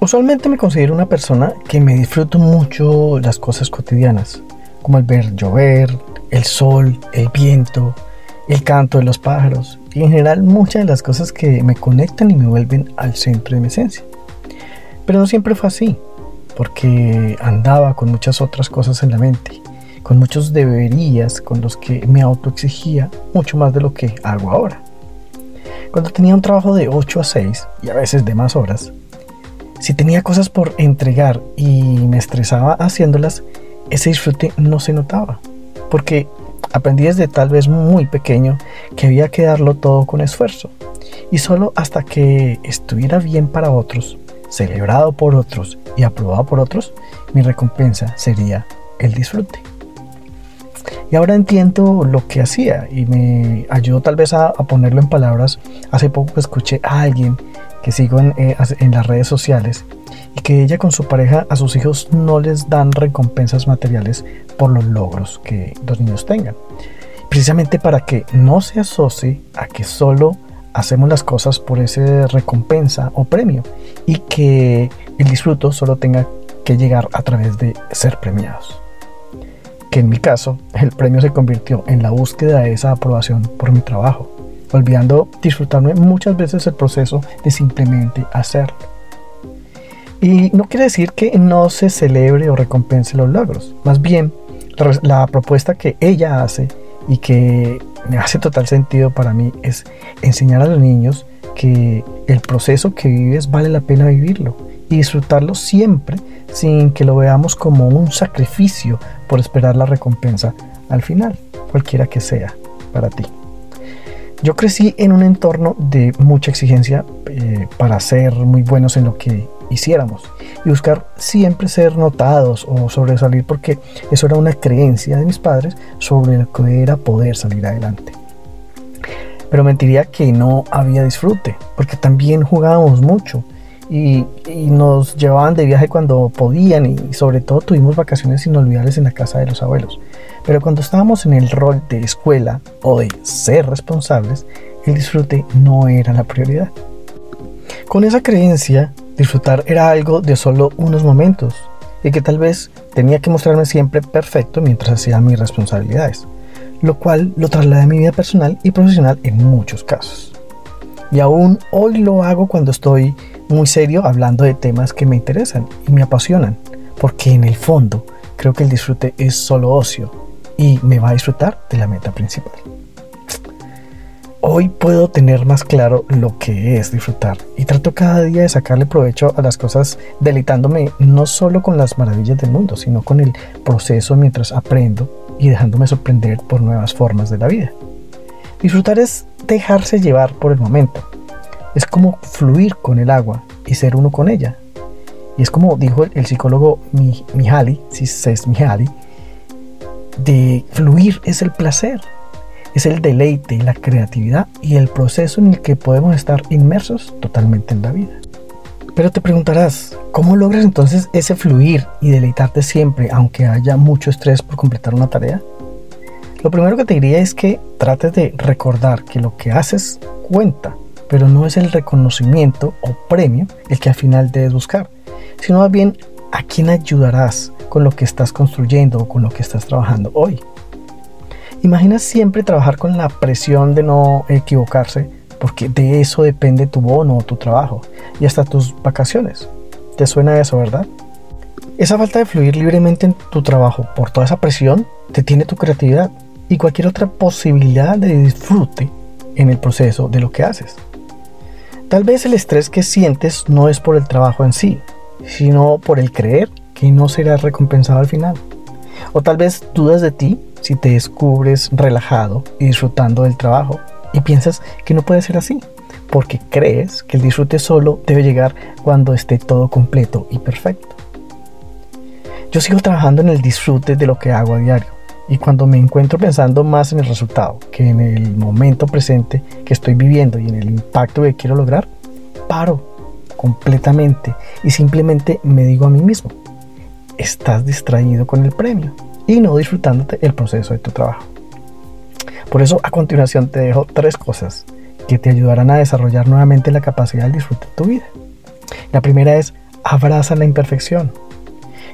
Usualmente me considero una persona que me disfruto mucho las cosas cotidianas, como el ver llover, el sol, el viento, el canto de los pájaros y en general muchas de las cosas que me conectan y me vuelven al centro de mi esencia. Pero no siempre fue así, porque andaba con muchas otras cosas en la mente, con muchos deberías con los que me autoexigía mucho más de lo que hago ahora. Cuando tenía un trabajo de 8 a 6 y a veces de más horas, si tenía cosas por entregar y me estresaba haciéndolas, ese disfrute no se notaba, porque aprendí desde tal vez muy pequeño que había que darlo todo con esfuerzo, y solo hasta que estuviera bien para otros, celebrado por otros y aprobado por otros, mi recompensa sería el disfrute. Y ahora entiendo lo que hacía y me ayudó tal vez a, ponerlo en palabras. Hace poco escuché a alguien que sigo en, eh, en las redes sociales y que ella con su pareja a sus hijos no les dan recompensas materiales por los logros que los niños tengan. Precisamente para que no se asocie a que solo hacemos las cosas por esa recompensa o premio y que el disfruto solo tenga que llegar a través de ser premiados que en mi caso el premio se convirtió en la búsqueda de esa aprobación por mi trabajo, olvidando disfrutarme muchas veces el proceso de simplemente hacerlo. Y no quiere decir que no se celebre o recompense los logros, más bien la propuesta que ella hace y que me hace total sentido para mí es enseñar a los niños que el proceso que vives vale la pena vivirlo y disfrutarlo siempre sin que lo veamos como un sacrificio por esperar la recompensa al final, cualquiera que sea para ti. Yo crecí en un entorno de mucha exigencia eh, para ser muy buenos en lo que hiciéramos y buscar siempre ser notados o sobresalir porque eso era una creencia de mis padres sobre lo que era poder salir adelante. Pero mentiría que no había disfrute, porque también jugábamos mucho y, nos llevaban de viaje cuando podían y sobre todo tuvimos vacaciones inolvidables en la casa de los abuelos. Pero cuando estábamos en el rol de escuela o de ser responsables, el disfrute no era la prioridad. Con esa creencia, disfrutar era algo de solo unos momentos y que tal vez tenía que mostrarme siempre perfecto mientras hacía mis responsabilidades, lo cual lo trasladé a mi vida personal y profesional en muchos casos. Y aún hoy lo hago cuando estoy muy serio hablando de temas que me interesan y me apasionan, porque en el fondo creo que el disfrute es solo ocio y me va a disfrutar de la meta principal. Hoy puedo tener más claro lo que es disfrutar y trato cada día de sacarle provecho a las cosas deleitándome no solo con las maravillas del mundo, sino con el proceso mientras aprendo y dejándome sorprender por nuevas formas de la vida. Disfrutar es dejarse llevar por el momento, es como fluir con el agua y ser uno con ella. Y es como dijo el, psicólogo Mihaly, si es Mihaly, de fluir es el placer, es el deleite, la creatividad y el proceso en el que podemos estar inmersos totalmente en la vida. Pero te preguntarás, ¿cómo logras entonces ese fluir y deleitarte siempre, aunque haya mucho estrés por completar una tarea? Lo primero que te diría es que trates de recordar que lo que haces cuenta pero no es el reconocimiento o premio el que al final debes buscar, sino más bien a quién ayudarás con lo que estás construyendo o con lo que estás trabajando hoy. Imagina siempre trabajar con la presión de no equivocarse, porque de eso depende tu bono o tu trabajo y hasta tus vacaciones. ¿Te suena eso, verdad? Esa falta de fluir libremente en tu trabajo por toda esa presión detiene tu creatividad y cualquier otra posibilidad de disfrute en el proceso de lo que haces. Tal vez el estrés que sientes no es por el trabajo en sí, sino por el creer que no serás recompensado al final. O tal vez dudas de ti si te descubres relajado y disfrutando del trabajo y piensas que no puede ser así, porque crees que el disfrute solo debe llegar cuando esté todo completo y perfecto. Yo sigo trabajando en el disfrute de lo que hago a diario y cuando me encuentro pensando más en el resultado que en el momento presente que estoy viviendo y en el impacto que quiero lograr, paro completamente y simplemente me digo a mí mismo, estás distraído con el premio y no disfrutándote el proceso de tu trabajo. Por eso a continuación te dejo tres cosas que te ayudarán a desarrollar nuevamente la capacidad de disfrutar tu vida. La primera es abrazan la imperfección.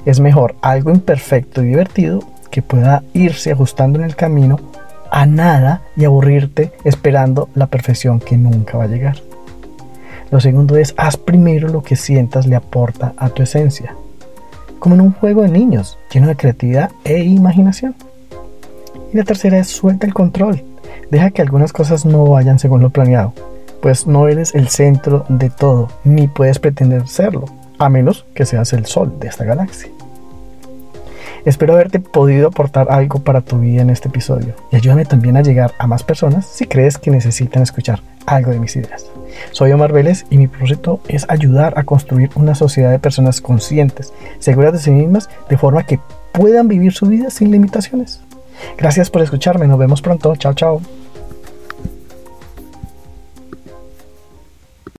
Es mejor algo imperfecto y divertido que pueda irse ajustando en el camino a nada y aburrirte esperando la perfección que nunca va a llegar. Lo segundo es, haz primero lo que sientas le aporta a tu esencia, como en un juego de niños, lleno de creatividad e imaginación. Y la tercera es, suelta el control, deja que algunas cosas no vayan según lo planeado, pues no eres el centro de todo, ni puedes pretender serlo, a menos que seas el sol de esta galaxia. Espero haberte podido aportar algo para tu vida en este episodio y ayúdame también a llegar a más personas si crees que necesitan escuchar algo de mis ideas. Soy Omar Vélez y mi propósito es ayudar a construir una sociedad de personas conscientes, seguras de sí mismas, de forma que puedan vivir su vida sin limitaciones. Gracias por escucharme, nos vemos pronto, chao chao.